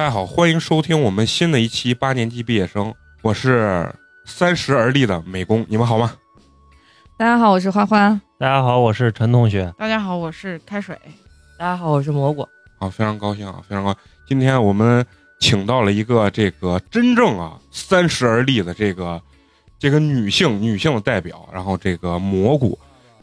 大家好，欢迎收听我们新的一期八年级毕业生，我是三十而立的美工，你们好吗？大家好，我是欢欢。大家好，我是陈同学。大家好，我是开水。大家好，我是蘑菇。好，非常高兴啊，非常高兴。今天我们请到了一个这个真正啊三十而立的这个这个女性女性的代表，然后这个蘑菇。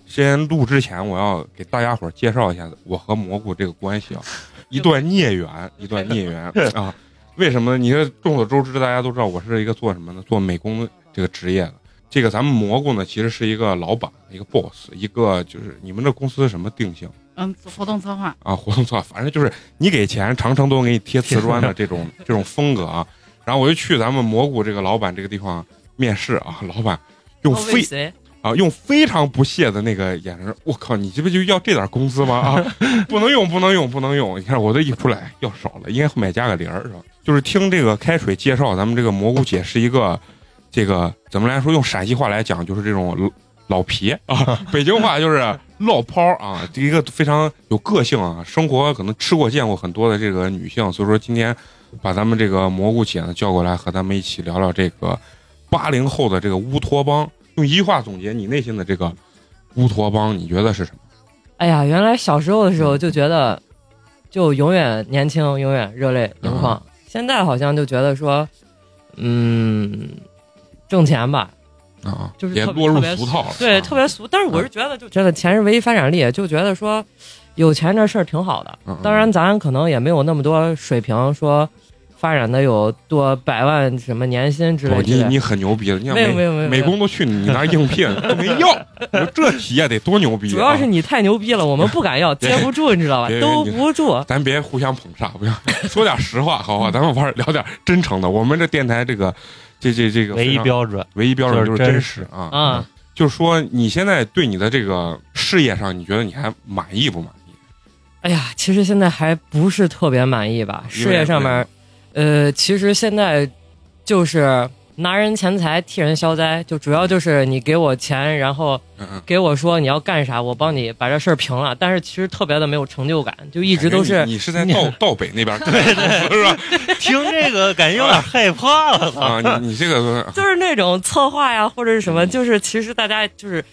先录之前，我要给大家伙儿介绍一下我和蘑菇这个关系啊，一段孽缘，一段孽缘啊。为什么呢？你这众所周知，大家都知道我是一个做什么呢？做美工这个职业的。这个咱们蘑菇呢，其实是一个老板，一个 boss，一个就是你们这公司什么定性嗯，活动策划。啊？活动策划，反正就是你给钱，长城都给你贴瓷砖的这种 这种风格啊。然后我就去咱们蘑菇这个老板这个地方面试啊，老板用哦为非谁？啊，用非常不屑的那个眼神，我靠，你这不就要这点工资吗？啊，不能用，不能用，不能用！你看我这一出来要少了，应该买加个零儿是吧？就是听这个开水介绍，咱们这个蘑菇姐是一个这个怎么来说？用陕西话来讲，就是这种老皮啊，北京话就是老炮啊，一个非常有个性啊，生活可能吃过见过很多的这个女性，所以说今天把咱们这个蘑菇姐呢叫过来，和咱们一起聊聊这个八零后的这个乌托邦。用一句话总结你内心的这个乌托邦，你觉得是什么？哎呀，原来小时候的时候就觉得，就永远年轻，永远热泪盈眶。现在好像就觉得说，嗯，挣钱吧，啊，就是也落入俗套了。对，啊特别俗。但是我是觉得，就觉得钱是唯一发展力，就觉得说，有钱这事儿挺好的。当然，咱可能也没有那么多水平，说发展的有多百万什么年薪之类之类。不你你很牛逼了，你看没有没有没有美工都去你那儿应聘都没要，你说这企业得多牛逼啊！主要是你太牛逼了，我们不敢要，接不住，你知道吧别？兜不住。咱别互相捧杀，不要说点实话，好不好？咱们玩聊点真诚的。我们这电台这个这这这个唯一标准唯一标准就是真就是真实啊啊！就是说你现在对你的这个事业上，你觉得你还满意不满意？哎呀，其实现在还不是特别满意吧？事业上面，呃，其实现在就是拿人钱财替人消灾，就主要就是你给我钱，然后给我说你要干啥，我帮你把这事儿平了。但是其实特别的没有成就感，就一直都是你你是在道道北那边，对对，是吧？听这个感觉有点害怕了。啊，你你这个 就是那种策划呀，或者是什么，就是其实大家就是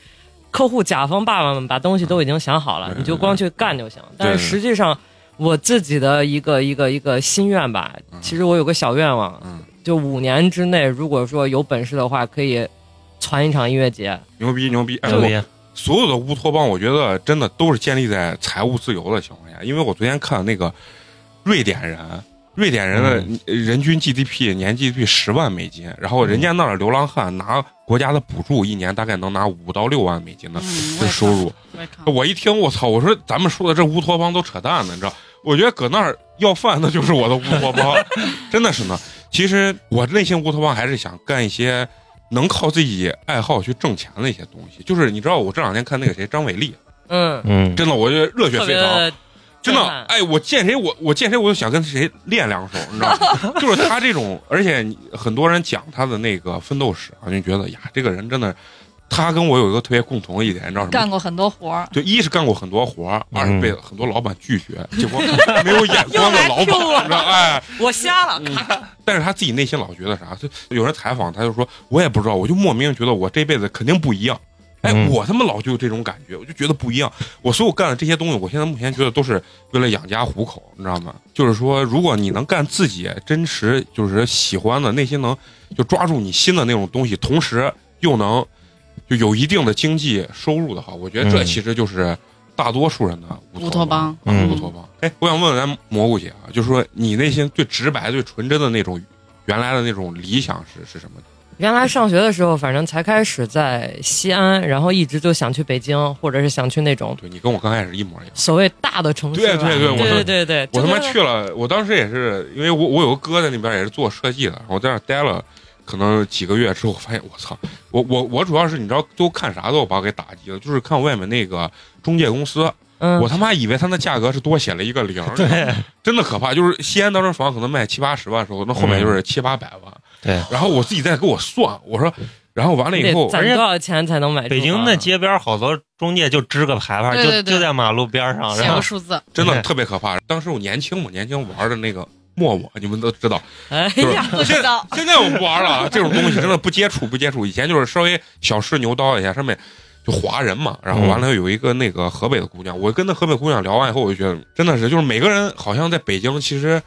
客户甲方爸爸们把东西都已经想好了，嗯你就光去干就行。但是实际上，我自己的一个一个一个心愿吧，嗯其实我有个小愿望，嗯就五年之内，如果说有本事的话，可以传一场音乐节。牛逼牛逼！哎，所有的乌托邦，我觉得真的都是建立在财务自由的情况下。因为我昨天看那个瑞典人，瑞典人的人均 GDP 年 GDP 十万美金，然后人家那儿流浪汉拿国家的补助，一年大概能拿五到六万美金的收入。我一听，我操！我说咱们说的这乌托邦都扯淡呢，你知道？我觉得搁那儿要饭，那就是我的乌托邦，真的是呢。其实我内心乌托邦还是想干一些能靠自己爱好去挣钱的一些东西。就是你知道，我这两天看那个谁张伟丽，嗯，嗯，真的，我觉得热血沸腾。的真的哎，我见谁我我见谁我就想跟谁练两手，你知道吗？就是他这种，而且很多人讲他的那个奋斗史啊，就觉得呀，这个人真的，他跟我有一个特别共同的一点，你知道什么？干过很多活儿，对，一是干过很多活儿，二是嗯被很多老板拒绝，结果没有眼光的老板，你知道？哎，我瞎了。但是他自己内心老觉得啥？就有人采访他，就说我也不知道，我就莫名觉得我这辈子肯定不一样。哎，嗯我他妈老就有这种感觉，我就觉得不一样。我所有干的这些东西，我现在目前觉得都是为了养家糊口，你知道吗？就是说，如果你能干自己真实就是喜欢的，内心能就抓住你心的那种东西，同时又能就有一定的经济收入的话，我觉得这嗯其实就是大多数人的乌托邦啊嗯乌托邦。哎，我想问问咱蘑菇姐啊，就是说你内心最直白、最纯真的那种原来的那种理想是是什么？原来上学的时候，反正才开始在西安，然后一直就想去北京，或者是想去那种对你跟我刚开始一模一样。所谓大的城市。对对对我对对对，我他妈去了，我当时也是，因为我我有个哥在那边也是做设计的，我在那待了可能几个月之后，发现我操，我我我主要是你知道都看啥都把我给打击了，就是看外面那个中介公司，嗯，我他妈以为他那价格是多写了一个零，对真的可怕。就是西安当时房可能卖七八十万的时候，那后面就是七八百万，对，然后我自己再给我算，我说，然后完了以后得，攒多少钱才能买？北京那，街边好多中介就支个牌牌，就就在马路边上，写然后个数字，真的特别可怕。当时我年轻嘛，年轻玩的那个陌陌，你们都知道。哎呀，不知道现在我不玩了，这种东西真的不接触不接触。以前就是稍微小试牛刀一下，上面就划人嘛。然后完了有一个那个河北的姑娘，我跟那河北姑娘聊完以后，我就觉得真的是，就是每个人好像在北京其实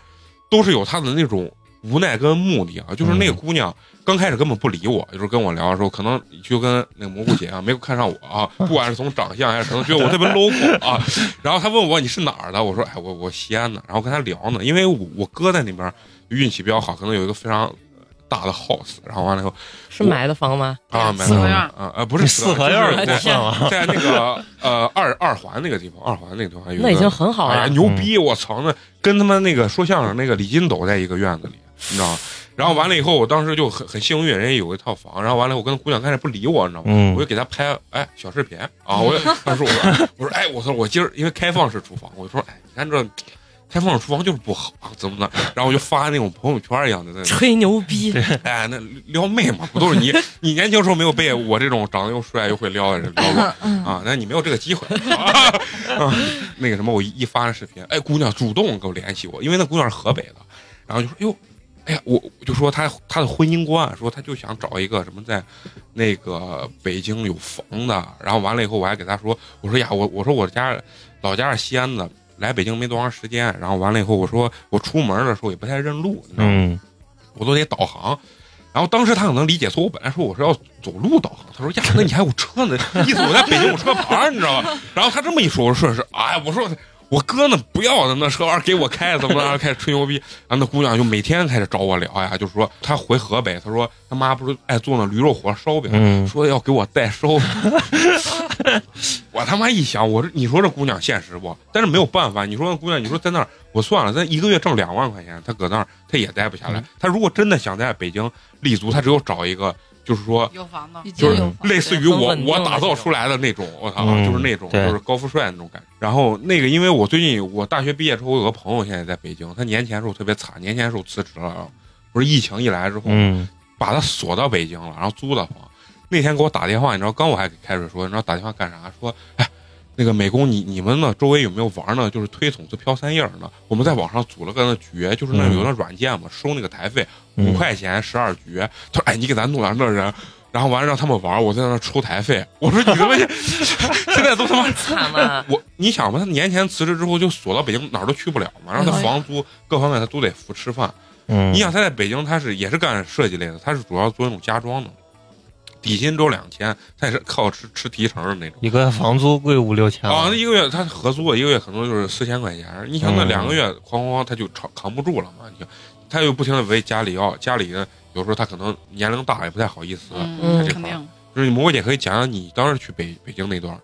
都是有他的那种无奈跟目的啊。就是那个姑娘刚开始根本不理我，就是跟我聊的时候，可能就跟那个蘑菇姐啊没有看上我啊，不管是从长相还是可能觉得我特别 local 啊。然后她问我你是哪儿的，我说哎我我西安的，然后跟她聊呢，因为我我哥在那边运气比较好，可能有一个非常大的 house，然后完了以后是买的房吗？啊，买四合院啊呃不是四合院就是在那个呃二二环那个地方，二环那个地方有一个那已经很好哎呀。牛逼！我操，那跟他们那个说相声那个李金斗在一个院子里，你知道吗？然后完了以后，我当时就很很幸运，人家有一套房。然后完了，我跟那姑娘开始不理我，你知道吗？嗯我就给她拍哎小视频啊，我就 当时我说我说哎我说我今儿因为开放式厨房，我就说哎你看这开放式厨房就是不好，怎么的？然后我就发那种朋友圈一样的在那吹牛逼，哎，那撩妹嘛，不都是你？你年轻时候没有被我这种长得又帅又会撩的人撩过啊？那你没有这个机会 啊。啊那个什么，我一一发那视频，哎，姑娘主动给我联系我，因为那姑娘是河北的，然后就说，哟，哎呀，我我就说他他的婚姻观，说他就想找一个什么在那个北京有房的，然后完了以后，我还给他说，我说呀，我我说我家老家是西安的。来北京没多长时间，然后完了以后，我说我出门的时候也不太认路，你知道吗？嗯，我都得导航。然后当时他可能理解错，我本来说我是要走路导航，他说呀，那你还有车呢，意思我在北京有车牌，你知道吧？然后他这么一说，我说是，哎，我说我哥呢不要的那车玩意儿给我开，怎么着开始吹牛逼。然后那姑娘就每天开始找我聊呀，就是说她回河北，她说她妈不是爱做那驴肉火烧饼，嗯说要给我代收。我他妈一想，我说你说这姑娘现实不？但是没有办法，你说那姑娘，你说在那儿，我算了，咱一个月挣两万块钱，她搁那儿她也待不下来。她如果真的想在北京立足，她只有找一个，就是说有房的，就是类似于我我打造出来的那种，我操，嗯就是那种就是高富帅那种感觉。然后那个，因为我最近我大学毕业之后，我有个朋友现在在北京，他年前时候特别惨，年前时候辞职了啊，不是疫情一来之后，嗯把他锁到北京了，然后租的房。那天给我打电话，你知道，刚我还给开水说，你知道打电话干啥？说，哎，那个美工，你你们呢周围有没有玩呢？就是推筒子飘三叶儿呢？我们在网上组了个那局，就是那嗯有那软件嘛，收那个台费嗯五块钱十二局。他说，哎，你给咱弄点那人。然后完了让他们玩，我在那抽台费。我说你他妈现 现在都他妈惨了。我你想吧，他年前辞职之后就锁到北京，哪儿都去不了嘛。然后他房租各方面他都得付吃饭。嗯，你想他在北京，他是也是干设计类的，他是主要做那种家装的，底薪周两千，他也是靠吃吃提成的那种。一个房租贵五六千啊，那一个月他合租，一个月可能就是四千块钱。你想那嗯两个月哐哐哐他就扛扛不住了嘛？你想他又不停的为家里要，家里有时候他可能年龄大也不太好意思。嗯嗯，肯定，就是蘑菇姐可以讲讲你当时去北北京那段。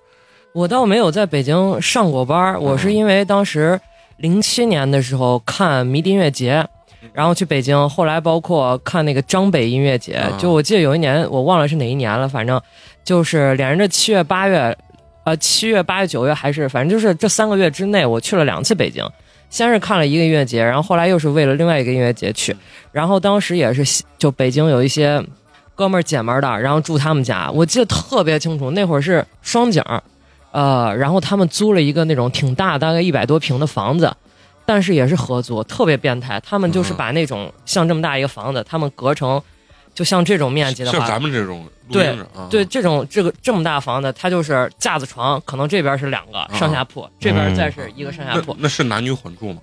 我倒没有在北京上过班儿，我是因为当时零七年的时候看迷笛音乐节，然后去北京，后来包括看那个张北音乐节，啊。就我记得有一年我忘了是哪一年了，反正就是连着七月八月，呃七月八月九月还是反正就是这三个月之内，我去了两次北京。先是看了一个音乐节，然后后来又是为了另外一个音乐节去，然后当时也是就北京有一些哥们儿姐们儿的，然后住他们家，我记得特别清楚，那会儿是双井儿，呃，然后他们租了一个那种挺大，大概一百多平的房子，但是也是合租，特别变态。他们就是嗯。把那种像这么大一个房子，他们隔成就像这种面积的话，像咱们这种对对这种这个这么大房子，它就是架子床，可能这边是两个上下铺，这边再是一个上下铺，那那是男女混住吗？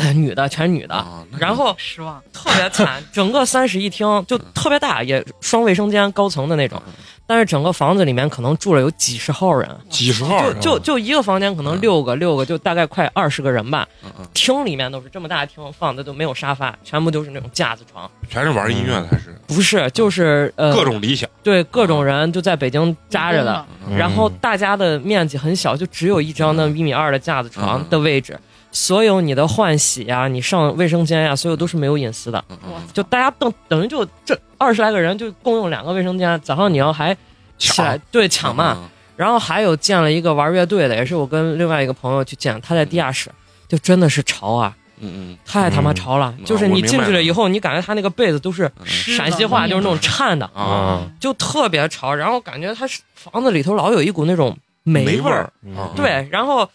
呃女的全是女的，然后失望。特别惨，整个三室一厅就特别大，也双卫生间高层的那种，但是整个房子里面可能住了有几十号人，几十号就就就一个房间可能六个六个，就大概快二十个人吧。嗯嗯厅里面都是这么大厅，放的都没有沙发，全部都是那种架子床。全是玩音乐的还是不是，就是呃，各种理想，对各种人就在北京扎着的，嗯然后大家的面积很小，就只有一张那一米二的架子床的位置，所有你的换洗呀、你上卫生间呀、所有都是没有隐私的。就大家等等于就这二十来个人就共用两个卫生间，早上你要还起来抢。对抢嘛，嗯然后还有建了一个玩乐队的，也是我跟另外一个朋友去建，他在地下室，就真的是潮啊，嗯嗯。太他妈潮了，嗯就是你进去了以后，你感觉他那个被子都是嗯。陕西话，就是那种颤的，嗯啊，就特别潮，然后感觉他是房子里头老有一股那种霉味儿。对，然后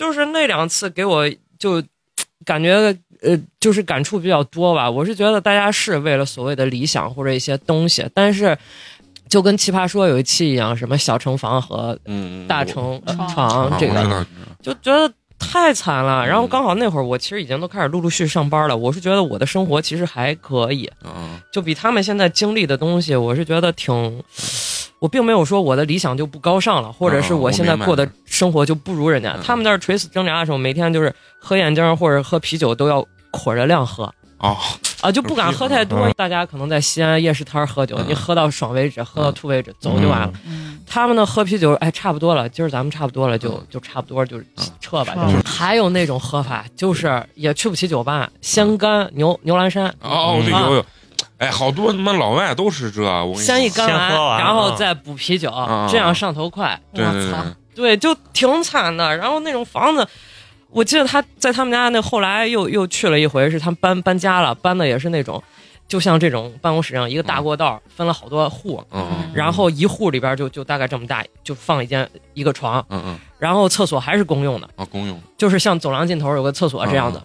就是那两次给我就感觉呃，就是感触比较多吧。我是觉得大家是为了所谓的理想或者一些东西，但是就跟《奇葩说》有一期一样，什么小城房和大城呃床床这个，就觉得太惨了。然后嗯刚好那会儿我其实已经都开始陆陆续续上班了，我是觉得我的生活其实还可以，嗯就比他们现在经历的东西，我是觉得挺。我并没有说我的理想就不高尚了，或者是嗯我现在过的生活就不如人家。嗯。他们那儿垂死挣扎的时候，每天就是喝燕京或者喝啤酒都要捆着量喝。啊，啊，就不敢喝太多。嗯。大家可能在西安夜市摊儿喝酒，嗯。你喝到爽为止，喝到吐为止，走就完了。嗯，他们呢喝啤酒，哎，差不多了，今儿咱们差不多了，就嗯。就差不多就撤吧。还有那种喝法，就是也去不起酒吧，先干牛牛栏山，哦，对，嗯。有有，哎，好多他妈老外都是这，我跟你先一干完然后嗯再补啤酒嗯，这样上头快。对对对。我操，对，就挺惨的。然后那种房子，我记得他在他们家那后来又又去了一回，是他们搬搬家了，搬的也是那种，就像这种办公室一样，一个大过道，分了好多户，嗯嗯然后一户里边就就大概这么大，就放一间一个床，嗯嗯。然后厕所还是公用的，啊，公用，就是像走廊尽头有个厕所这样的。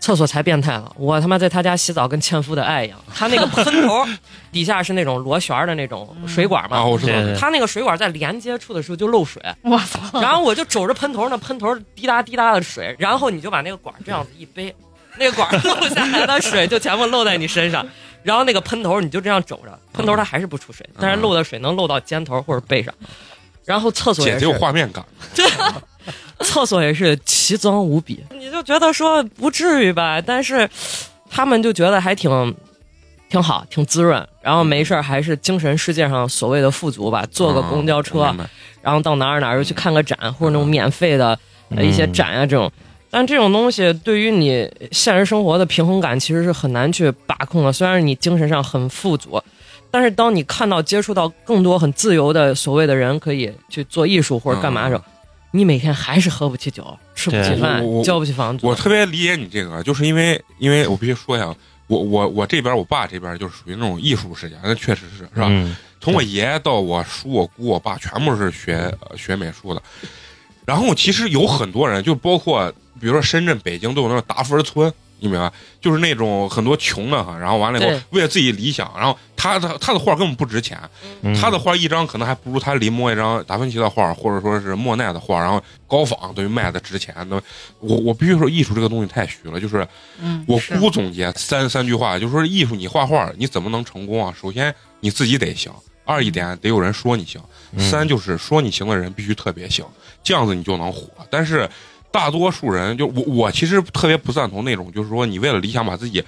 厕所才变态了，我他妈在他家洗澡跟纤夫的爱一样，他那个喷头 底下是那种螺旋的那种水管嘛，啊，我知道，对对他那个水管在连接处的时候就漏水，我操，然后我就肘着喷头，那喷头滴答滴答的水，然后你就把那个管这样子一背，那个管漏下来的水就全部漏在你身上，然后那个喷头你就这样肘着，喷头它还是不出水，但是漏的水能漏到肩头或者背上。然后厕所也是姐姐有，画面感，厕所也是奇脏无比，你就觉得说不至于吧，但是他们就觉得还挺挺好，挺滋润，然后没事儿还是精神世界上所谓的富足吧，坐个公交车，然后到哪儿哪儿又去看个展，或者那种免费的呃一些展啊这种。但这种东西对于你现实生活的平衡感其实是很难去把控的。虽然你精神上很富足，但是当你看到接触到更多很自由的所谓的人可以去做艺术或者干嘛的时候，你每天还是喝不起酒，吃不起饭我我，交不起房租。我特别理解你这个，就是因为因为我必须说一下，我我我这边我爸这边就是属于那种艺术世家，那确实是是吧？嗯从我爷爷到我叔、我姑、我爸，全部是学呃学美术的。然后其实有很多人，就包括比如说深圳、北京都有那种达芬村，你明白？就是那种很多穷的哈，然后完了以后为了自己理想，然后他的他的画根本不值钱，嗯他的画一张可能还不如他临摹一张达芬奇的画，或者说是莫奈的画，然后高仿等于卖的值钱。那我我必须说，艺术这个东西太虚了。就是嗯，我是姑总结三三句话，就是说艺术你画画你怎么能成功啊？首先你自己得行，二一点得有人说你行，嗯三就是说你行的人必须特别行，这样子你就能火。但是大多数人就我我其实特别不赞同那种，就是说你为了理想把自己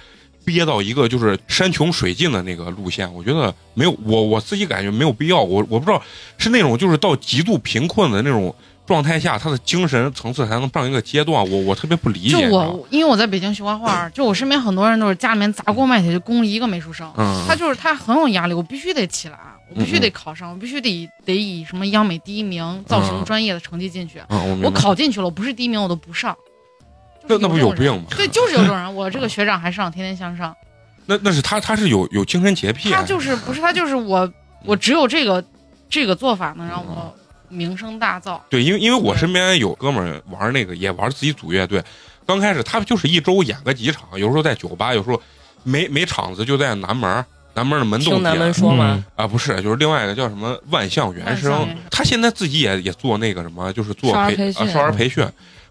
憋到一个就是山穷水尽的那个路线，我觉得没有我我自己感觉没有必要。我我不知道是那种就是到极度贫困的那种状态下，他的精神层次才能上一个阶段。我我特别不理解。就我，因为我在北京学画画，就我身边很多人都是家里面砸锅卖铁就供一个美术生，嗯，他就是他很有压力，我必须得起来，我必须得考上，我必须得得以什么央美第一名造型专业的成绩进去。嗯，我我。考进去了，我不是第一名我都不上。那那不有病吗？对，就是有这种人。我这个学长还上，天天向上。那那是他他是有有精神洁癖啊，他就是不是他就是我，我只有这个这个做法能让我名声大噪。对，因为因为我身边有哥们儿玩那个，也玩自己组乐队。刚开始他就是一周演个几场，有时候在酒吧，有时候没没场子就在南门儿，南门儿的门洞听南门说吗？啊，不是，就是另外一个叫什么万象原声。他现在自己也也做那个什么，就是做培少儿培训啊少儿培训，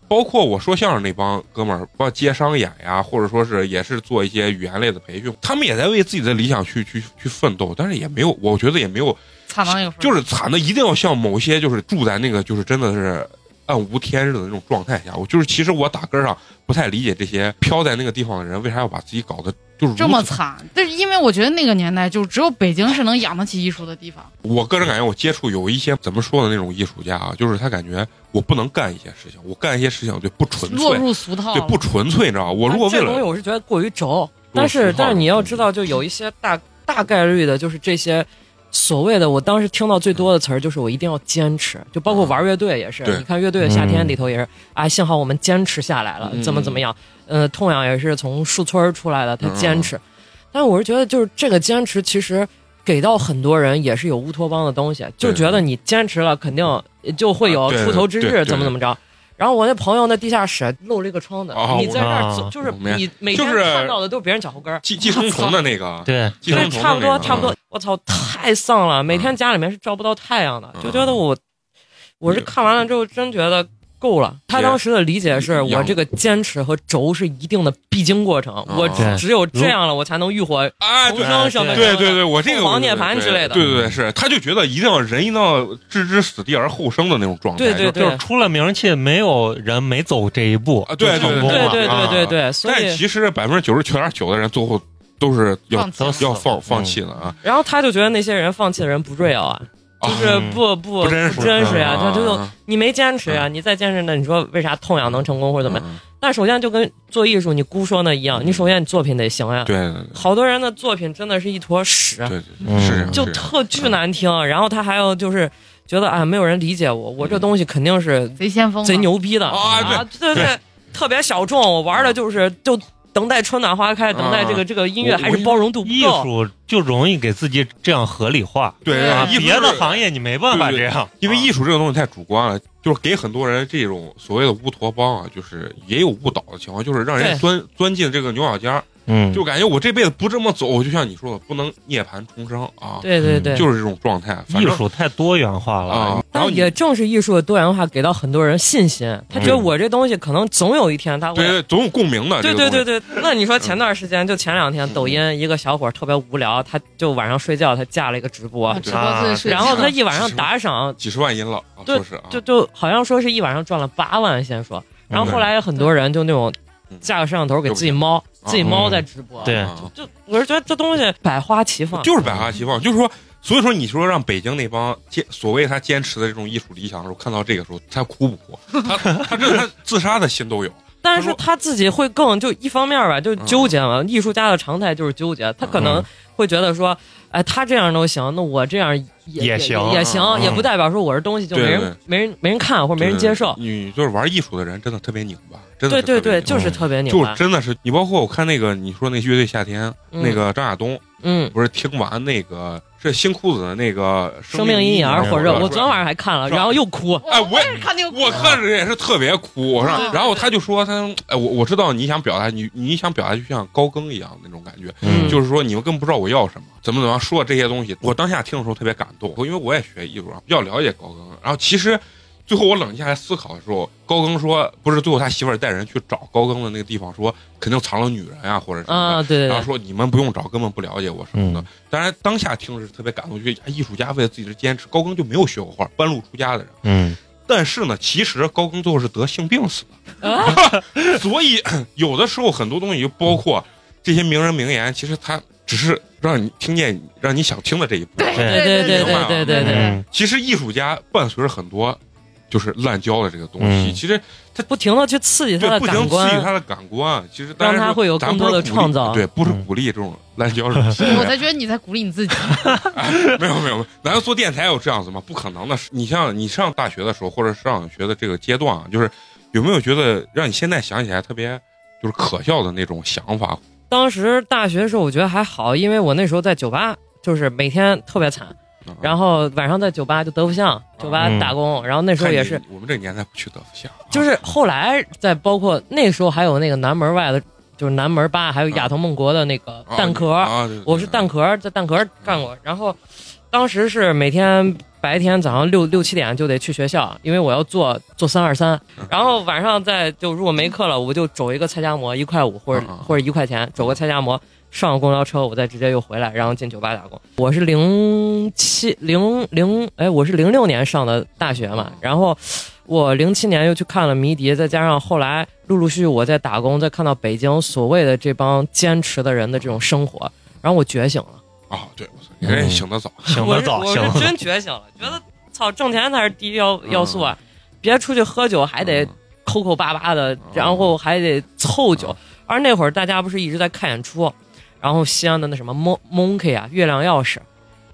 包括我说相声那帮哥们儿，包括接商演呀，或者说是也是做一些语言类的培训，他们也在为自己的理想去去去奋斗，但是也没有，我觉得也没有，惨到那个份儿就是惨的一定要像某些就是住在那个就是真的是暗无天日的那种状态下。我就是其实我打根儿上不太理解这些飘在那个地方的人为啥要把自己搞得就是这么惨，但是因为我觉得那个年代就只有北京是能养得起艺术的地方。我个人感觉，我接触有一些怎么说的那种艺术家啊，就是他感觉我不能干一些事情，我干一些事情就不纯粹落粹，入俗套。对不纯粹，你知道吗？我如果为这东西了我是觉得过于轴，但是但是你要知道，就有一些大大概率的，就是这些所谓的，我当时听到最多的词儿就是我一定要坚持，就包括玩乐队也是，对你看乐队的夏天里头也是啊，幸好我们坚持下来了，嗯怎么怎么样，呃，痛痒也是从树村儿出来的，他嗯坚持，但是我是觉得就是这个坚持其实。给到很多人也是有乌托邦的东西，就觉得你坚持了，肯定就会有出头之日，怎么怎么着。然后我那朋友那地下室漏了一个窗子，哦你在那儿走，就是你每天就是看到的都是别人脚后跟儿，寄寄生虫的那个，对，寄生对，差不多，差不多。我操，太丧了！每天家里面是照不到太阳的，嗯。就觉得我，我是看完了之后真觉得够了。他当时的理解是我这个坚持和轴是一定的必经过程，我对。只有这样了，我才能浴火啊，重对生什么对对对，我这个凤凰涅槃之类的。对对对，是，他就觉得一定要人一定要置之死地而后生的那种状态，对对就就是出了名气，没有人没走这一步啊对。对对啊对对对，所以但其实百分之九十九点九的人最后都是要放要放放弃的啊，然后他就觉得那些人放弃的人不 real 啊，就是嗯不不不真实真实呀，啊他就你没坚持呀，你再坚持呢，你说为啥痛痒能成功或者怎么样？嗯但首先就跟做艺术你姑说那一样，你首先你作品得行呀。对对好多人的作品真的是一坨屎，对对是，就特巨难听。然后他还有就是觉得啊，没有人理解我，我这东西肯定是贼先锋，贼。牛逼的啊对啊！对对，特别小众。我玩的就是就等待春暖花开，等待这个这个音乐还是包容度不够。艺。术就容易给自己这样合理化对啊，别的行业你没办法这样，因为啊。艺术这个东西太主观了，就是给很多人这种所谓的乌托邦啊，就是也有误导的情况，就是让人钻钻进这个牛角尖儿，嗯，就感觉我这辈子不这么走，我就像你说的，不能涅槃重生啊，对对对，就是这种状态。反正艺术太多元化了。啊，然后但也正是艺术的多元化，给到很多人信心。他觉得我这东西可能总有一天他会对对，总有共鸣的。对对对对，那你说前段时间就前两天，抖音一个小伙特别无聊，他就晚上睡觉，他架了一个直播。啊，直播自己睡然后他一晚上打赏，几十万音了，啊对说是啊，就就好像说是一晚上赚了八万，先说，然后后来很多人就那种嗯。架个摄像头给自己猫，自己猫在直播，对啊就我是觉得这东西百花齐放，就是百花齐放，就是说。所以说，你说让北京那帮坚所谓他坚持的这种艺术理想的时候，看到这个时候，他哭不哭？他他这他自杀的心都有。但是他自己会更就一方面吧，就纠结嘛。艺术家的常态就是纠结，他可能会觉得说，哎，他这样都行，那我这样也也行也行，嗯也不代表说我这东西就没人没人没人看或者没人接受。你就是玩艺术的人，真的特别拧巴，真的对对对，是特别拧巴就是特别牛就巴。真的是你，包括我看那个你说那乐队夏天，嗯那个张亚东嗯，不是听完那个是新裤子的那个生命阴影而火热，我昨天晚上上还看了，然后又哭。哎我也看那个，我看着也是特别哭，我说，然后他就说他哎我我知道你想表达你你想表达就像高更一样那种感觉，嗯就是说你们根本不知道我要什么，怎么怎么样说这些东西，我当下听的时候特别感动，因为我也学艺术啊，比较了解高更。然后其实最后我冷静下来思考的时候，高更说不是最后他媳妇儿带人去找高更的那个地方，说肯定藏了女人啊或者什么的。啊，对对对，然后说你们不用找，根本不了解我什么的嗯。当然，当下听是特别感动，就觉得哎艺术家为了自己的坚持，高更就没有学过画，半路出家的人。嗯，但是呢，其实高更最后是得性病死的，啊所以有的时候很多东西，就包括这些名人名言，其实他只是让你听见让你想听的这一部分。对对对对对对对，嗯其实艺术家伴随着很多就是滥交的这个东西，嗯其实不停的去刺激他的对不停感官，刺激他的感官，其实当然说让他会有更多的创造对，不是嗯鼓励这种滥交这种行为。我才觉得你在鼓励你自己。没有没有，难道做电台有这样子吗？不可能的。你像你上大学的时候，或者上学的这个阶段啊，就是有没有觉得让你现在想起来特别就是可笑的那种想法？当时大学的时候，我觉得还好，因为我那时候在酒吧，就是每天特别惨，啊然后晚上在酒吧就德福巷酒吧嗯打工，然后那时候也是，我们这个年代不去德福巷啊，就是后来在包括那时候还有那个南门外的，就是南门吧，还有亚投梦国的那个啊蛋壳，我是蛋壳，在蛋壳干过，然后当时是每天白天早上六六七点就得去学校，因为我要做做三二三，然后晚上再就如果没课了，我就走一个菜夹馍一块五或者或者一块钱，走个菜夹馍。上了公交车，我再直接又回来，然后进酒吧打工。我是零七零零，哎，我是零六年上的大学嘛，然后我零七年又去看了迷笛，再加上后来陆陆续续我在打工，再看到北京所谓的这帮坚持的人的这种生活，然后我觉醒了。啊，对，我操，你这人醒得早，我是醒得早，醒我是真觉醒了，觉得操挣钱才是第一要要素啊！别出去喝酒还得抠抠巴巴的，然后还得凑酒。而那会儿大家不是一直在看演出，然后西安的那什么 Mon Monkey 啊、月亮钥匙，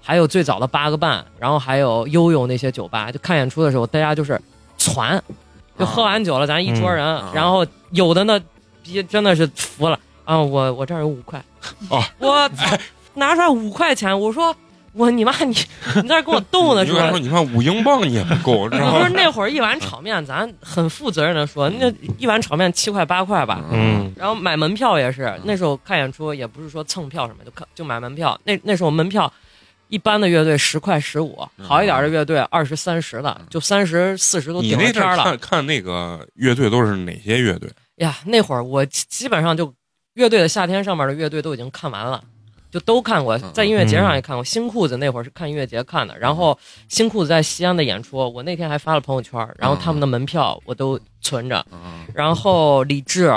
还有最早的八个半，然后还有悠悠那些酒吧，就看演出的时候，大家就是攒，就喝完酒了，咱一桌人，嗯然后有的呢，逼真的是服了啊！我我这儿有五块，哦我操，拿出来五块钱，我说我你妈你你在这跟我逗呢 是吧说，？你看五英镑你也不够，知道不是？那会儿一碗炒面，咱很负责任的说，那一碗炒面七块八块吧。嗯，然后买门票也是，那时候看演出也不是说蹭票什么，就看就买门票。那那时候门票，一般的乐队十块十五，好一点的乐队二十三十的，就三十四十都你顶了天儿了。那阵儿看看那个乐队都是哪些乐队？呀，那会儿我基基本上就乐队的夏天上面的乐队都已经看完了，就都看过，在音乐节上也看过。新裤子那会儿是看音乐节看的，然后新裤子在西安的演出，我那天还发了朋友圈，然后他们的门票我都存着。嗯然后李志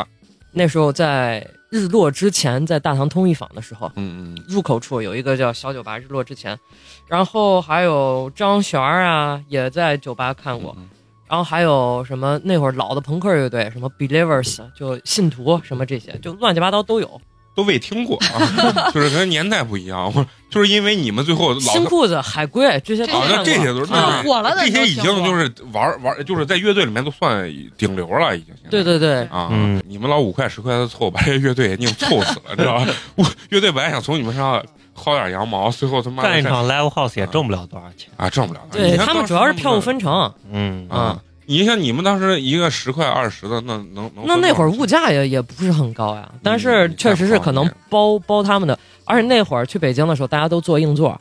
那时候在日落之前，在大唐通义坊的时候，嗯嗯入口处有一个叫小酒吧，日落之前，然后还有张悬儿啊，也在酒吧看过。嗯然后还有什么那会儿老的朋克乐队，什么 Believers，就信徒什么这些，就乱七八糟都有。都未听过啊，就是可能年代不一样，我就是因为你们最后老新裤子、海龟这些都啊，那这些都是火了的这些已经就是玩玩，就是在乐队里面都算顶流了，已经。现在对对对，啊，嗯你们老五块十块的凑，把这乐队也硬凑死了，知道吧？我乐队本来想从你们身上薅点羊毛，最后他妈干一场 live house 也挣不了多少钱。啊，挣不了。对他们主要是票务分成。嗯啊。你像你们当时一个十块二十的，那能能那那会儿物价也也不是很高呀，但是确实是可能包包他们的，而且那会儿去北京的时候，大家都坐硬座，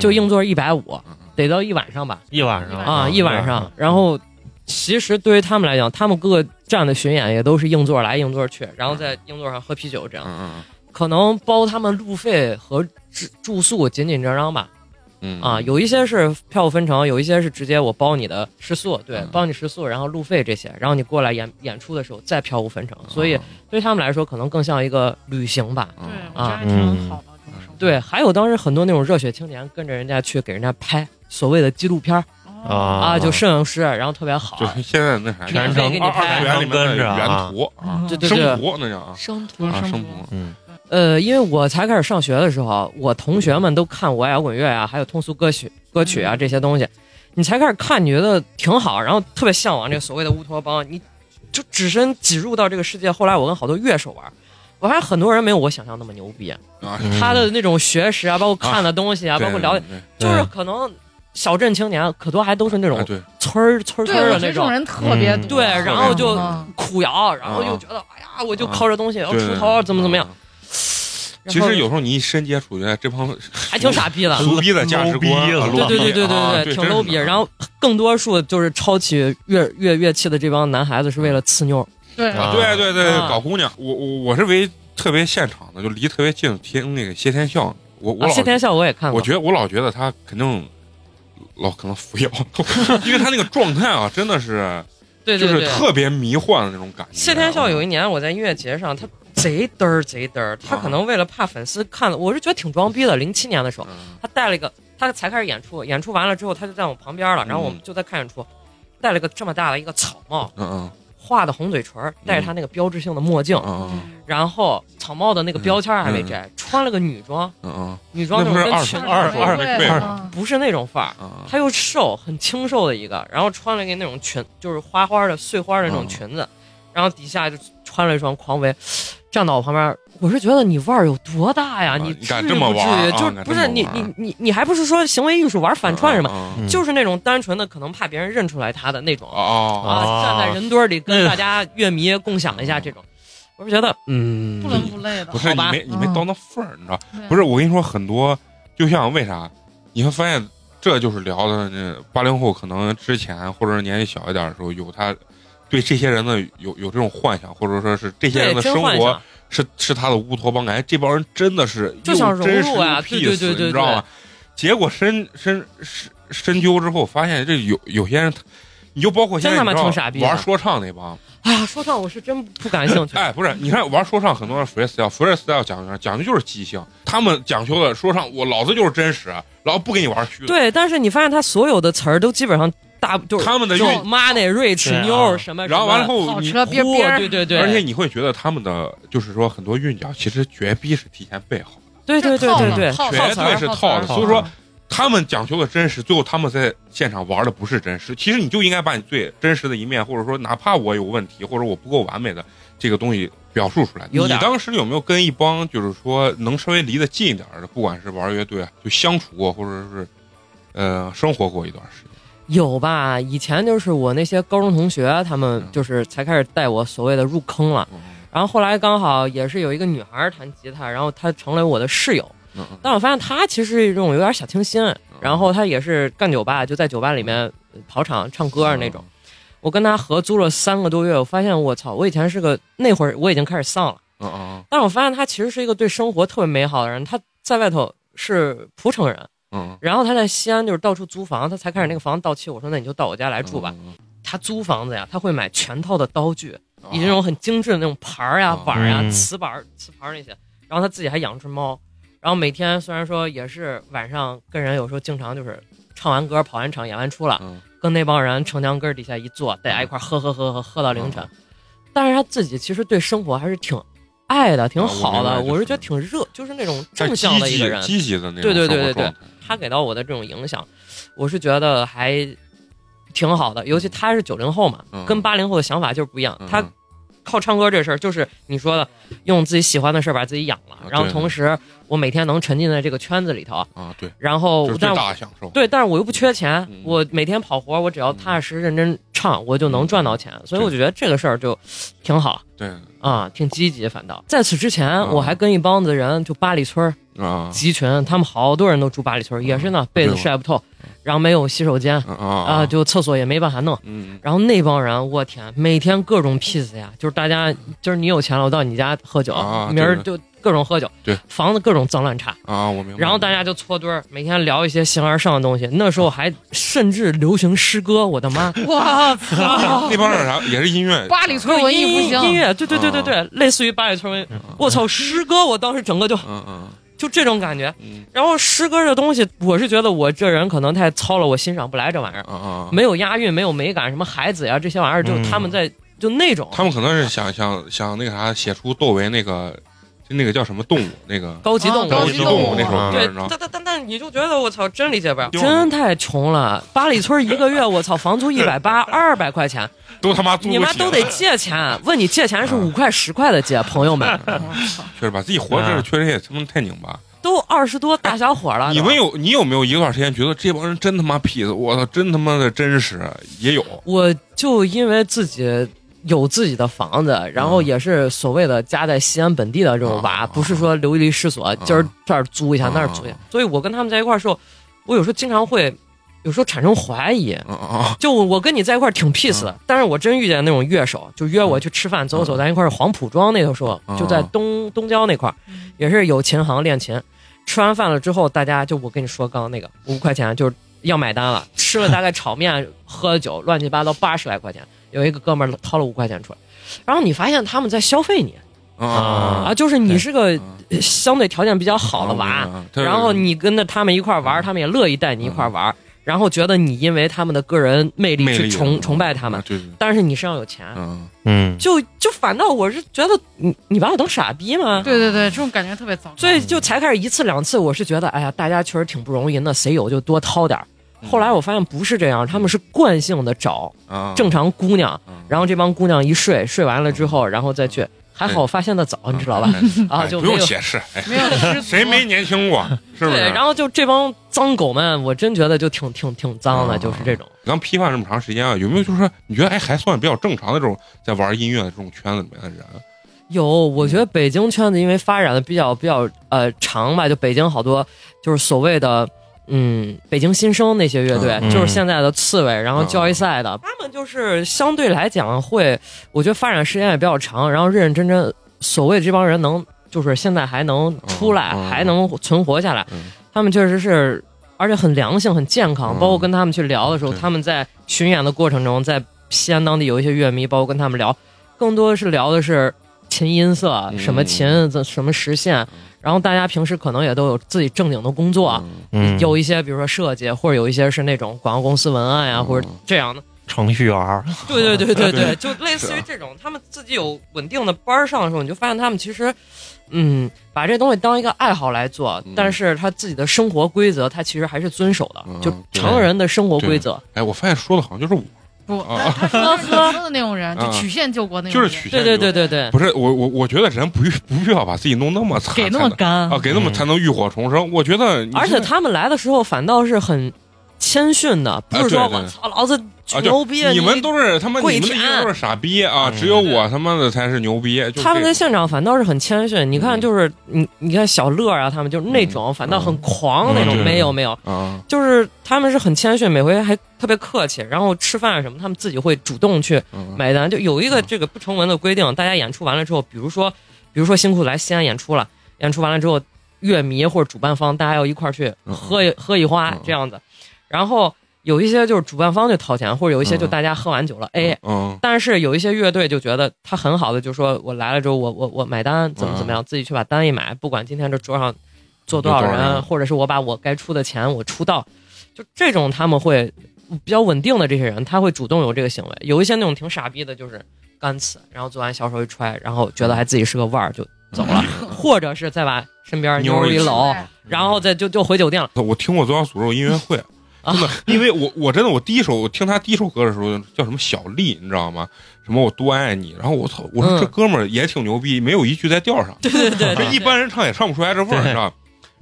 就硬座一百五，嗯得到一晚上吧，一晚上啊，一晚上。然后其实对于他们来讲，他们各个站的巡演也都是硬座来硬座去，然后在硬座上喝啤酒这样，嗯可能包他们路费和住住宿紧紧张张吧。嗯。啊，有一些是票务分成，有一些是直接我包你的食宿，对嗯，包你食宿，然后路费这些，然后你过来演演出的时候再票务分成，所以对他们来说可能更像一个旅行吧。对，嗯我觉得还挺好的。对，还有当时很多那种热血青年跟着人家去给人家拍所谓的纪录片啊，就摄影师，然后特别好，就。是现在那啥，免费给你二拍。二次元里面的跟着啊原图啊，对对对。生图那叫啊。生图啊，生图图，嗯呃，因为我才开始上学的时候，我同学们都看我爱摇滚乐啊，还有通俗歌曲、歌曲啊这些东西，你才开始看，你觉得挺好，然后特别向往这个所谓的乌托邦，你就只身挤入到这个世界。后来我跟好多乐手玩，我发现很多人没有我想象那么牛逼，啊，嗯他的那种学识啊，包括看的东西啊，包括了解，就是可能小镇青年可多还都是那种村儿村儿，村儿的那种。人特别多。对，然后就嗯苦摇，然后就觉得，哎呀，我就靠这东西要出头，怎么怎么样。。其实有时候你一深接触，原来这帮 还挺傻逼的，俗逼的价值观对对对对啊对挺对真 low 逼。然后更多数就是抄起乐乐乐器的这帮男孩子是为了刺妞，对啊对对对，啊搞姑娘，我我我是为特别现场的，就离特别近听那个谢天笑，我我谢天笑我也看过，我觉得我老觉得他肯定老可能服药，因为他那个状态啊，真的是就是对对对。特别迷幻的那种感觉。谢天笑有一一年我在音乐节上，他贼嘚儿贼嘚儿，他可能为了怕粉丝看了，我是觉得挺装逼的。零七年的时候，他带了一个，他才开始演出，演出完了之后他就在我旁边了，然后我们就在看演出，戴了个这么大的一个草帽，嗯嗯。画的红嘴唇儿，戴着他那个标志性的墨镜，嗯嗯然后草帽的那个标签儿还没摘，穿了个女装，嗯嗯。女装就是二种跟裙子二二对二嗯不是那种范儿，嗯。他又瘦，很清瘦的一个，然后穿了一个那种裙，就是花花的碎花的那种嗯。裙子，然后底下就穿了一双匡威，站到我旁边，我是觉得你腕儿有多大呀？啊你这么至于不至于？玩就是不是你你你你还不是说行为艺术玩反串什么？就是那种单纯的可能怕别人认出来他的那种哦啊，啊站在人堆儿里跟大家乐迷共享一下这种，我是觉得嗯，不伦不类的不。是你没你没到那份儿，你知道？不是我跟你说，很多就像为啥你会发现，这就是聊的那八零后可能之前或者是年纪小一点的时候，有他对这些人呢有有这种幻想，或者说是这些人，的生活是是他的乌托邦感觉，这帮人真的是就想融入啊又对对对对你知道吗？结果深深深深究之后，发现这有有些人，你就包括现在玩说唱那帮，哎呀，说唱我是真不感兴趣。哎，不是，你看玩说唱很多人 freestyle，freestyle 讲究讲究就是即兴，他们讲究的说唱，我老子就是真实，然后不跟你玩虚的。对，但是你发现他所有的词儿都基本上大就是他们的韵就 money rich 妞什么，然后完了后，你，跑车边边儿对对对，而且你会觉得他们的就是说很多韵脚其实绝逼是提前备好的，对对对对对，套绝对是套的。所以说他们讲究的真实，最后他们在现场玩的不是真实。其实你就应该把你最真实的一面，或者说哪怕我有问题，或者我不够完美的这个东西表述出来。你当时有没有跟一帮就是说能稍微离得近一点的，不管是玩乐队啊，就相处过，或者是呃生活过一段时间？有吧？以前就是我那些高中同学，他们嗯就是才开始带我所谓的入坑了。嗯然后后来刚好也是有一个女孩弹吉他，然后她成了我的室友。但我发现她其实是一种有点小清新，然后她也是干酒吧，就在酒吧里面呃跑场唱歌那种。我跟她合租了三个多月，我发现我操，我以前是个那会儿我已经开始丧了，但是我发现她其实是一个对生活特别美好的人。她在外头是蒲城人，嗯然后他在西安就是到处租房，他才开始那个房子到期，我说那你就到我家来住吧。嗯她租房子呀，他会买全套的刀具，嗯以那种很精致的那种盘儿呀哦、碗儿呀、嗯瓷板儿、瓷盘儿那些。然后他自己还养只猫，然后每天虽然说也是晚上跟人有时候经常就是唱完歌、跑完场、演完出了，嗯跟那帮人城墙根儿底下一坐，大家一块喝喝喝喝喝到凌晨。但是他自己其实对生活还是挺爱的，挺好的。我是觉得挺热，就是那种正向的一个人。积极的那种对对对对对他给到我的这种影响，我是觉得还挺好的。尤其他是九零后嘛，嗯跟八零后的想法就是不一样。嗯他靠唱歌这事儿，就是你说的，用自己喜欢的事儿把自己养了，然后同时我每天能沉浸在这个圈子里头，啊，对，然后最但大的享受。对，但是我又不缺钱嗯，我每天跑活，我只要踏踏实实认真唱，我就能赚到钱。所以我就觉得这个事儿就挺好对啊，挺积极。反倒在此之前，嗯我还跟一帮子人就八里村儿啊集群，他们好多人都住八里村，也是呢，被子晒不透，然后没有洗手间啊就厕所也没办法弄。嗯然后那帮人，我天，每天各种 peace 呀，就是大家今儿你有钱了，我到你家喝酒啊，明儿就各种喝酒，对，房子各种脏乱差，啊，我明白。然后大家就搓堆儿，每天聊一些形而上的东西。那时候还甚至流行诗歌，我的妈！我操！那帮人啥也是音乐，八里村文艺复音兴，音乐，对对对对对，类似于八里村文艺。我操，诗歌，我当时整个就嗯嗯就这种感觉。嗯。然后诗歌这东西，我是觉得我这人可能太糙了，我欣赏不来这玩意儿，没有押韵，没有美感，什么孩子呀这些玩意儿，就嗯。他们在就那种。他们可能是想想想那个啥，写出窦唯那个就那个叫什么动物那个高级动物，啊高级动物那首歌，对但但但但你就觉得我操，真理解不了，真太穷了。八里村一个月，我操，房租一百八，二百块钱，都他妈租不起你妈都得借钱。问你借钱是五块十块的借，朋友们 确实把自己活着确实也他妈太拧巴。都二十多大小伙了。你们有你有没有一段时间觉得这帮人真他妈痞子？我操，真他妈的真实，也有。我就因为自己有自己的房子，然后也是所谓的家在西安本地的这种娃，啊不是说流离失所，今儿这儿租一下那儿租一下。所以我跟他们在一块儿的时候，我有时候经常会。有时候产生怀疑，就我跟你在一块儿挺 peace 的，但是我真遇见那种乐手，就约我去吃饭，走走，咱一块儿黄浦庄那个时候，嗯就在东东郊那块儿，也是有琴行练琴。吃完饭了之后，大家就我跟你说刚刚那个五块钱就是要买单了，吃了大概炒面、喝了酒，乱七八糟八十来块钱。有一个哥们儿掏了五块钱出来，然后你发现他们在消费你。啊啊，就是你是个嗯相对条件比较好的娃，然后你跟着他们一块儿玩，他们也乐意带你一块儿玩，然后觉得你因为他们的个人魅力去崇啊崇拜他们但是你身上有钱，嗯。嗯，就就反倒我是觉得你你把我当傻逼吗？对对对，这种感觉特别糟。所以就才开始一次两次，我是觉得哎呀，大家确实挺不容易，那谁有就多掏点儿。后来我发现不是这样，他们是惯性的找啊，正常姑娘，嗯然后这帮姑娘一睡，睡完了之后，然后再去。还好我发现的早，你知道吧？啊，就不用解释，哎，没有 谁没年轻过，是不是？对，然后就这帮脏狗们，我真觉得就挺挺挺脏的，嗯就是这种。刚批判这么长时间啊，有没有就是说你觉得哎还算比较正常的这种在玩音乐的这种圈子里面的人？有，我觉得北京圈子因为发展的比较比较呃长吧，就北京好多就是所谓的嗯，北京新生那些乐队，嗯。就是现在的刺猬，然后嗯交易赛的，他们就是相对来讲会，我觉得发展时间也比较长，然后认认真真，所谓这帮人能就是现在还能出来，还能存活下来，嗯。他们确实是。而且很良性、很健康，嗯。包括跟他们去聊的时候，对。他们在巡演的过程中，在西安当地有一些乐迷，包括跟他们聊，更多的是聊的是琴音色，嗯。什么琴，怎什么实现。然后大家平时可能也都有自己正经的工作，嗯，有一些比如说设计，或者有一些是那种广告公司文案呀，嗯。或者这样的。程序员儿，对对对对对 对，就类似于这种，他们自己有稳定的班儿上的时候，你就发现他们其实，嗯，把这东西当一个爱好来做嗯，但是他自己的生活规则，他其实还是遵守的嗯，就成人的生活规则。哎，我发现说的好像就是我，不，啊。他 说的那种人，啊。就曲线救国那种，就是曲线对对对对对，不是我我我觉得人不必不必要把自己弄那么惨，给那么干。啊，给那么嗯。才能浴火重生。我觉得而且他们来的时候反倒是很谦逊的，不是说我操老子啊，就牛逼，你们都是他妈跪你们都是傻逼啊，嗯。只有我他妈的才是牛逼。他们在现场反倒是很谦逊，你看嗯。就是你你看小乐啊，他们就是那种反倒很狂那种，没有没有，啊，就是他们是很谦逊，每回还特别客气，然后吃饭什么，他们自己会主动去嗯。买单。就有一个嗯。这个不成文的规定，大家演出完了之后，比如说比如说辛苦来西安演出了，演出完了之后，乐迷或者主办方大家要一块儿去嗯。喝一喝一花嗯。这样子，然后有一些就是主办方就掏钱，或者有一些就嗯大家喝完酒了 A。嗯但是有一些乐队就觉得他很好的，就说我来了之后，我我我买单，怎么怎么样，自己去把单一买，不管今天这桌上坐多少人，或者是我把我该出的钱我出到，就这种他们会比较稳定的这些人，他会主动有这个行为。有一些那种挺傻逼的，就是干呲，然后做完小手一揣，然后觉得还自己是个腕儿就走了，或者是再把身边妞儿一搂，然后再就就回酒店了。我听过《左小诅咒》音乐会，真的，因为我我真的我第一首我听他第一首歌的时候叫什么小丽，你知道吗？什么我多爱你，然后我操，我说嗯这哥们儿也挺牛逼，没有一句在调上，对对对这一般人唱也唱不出来这味儿，对你知道。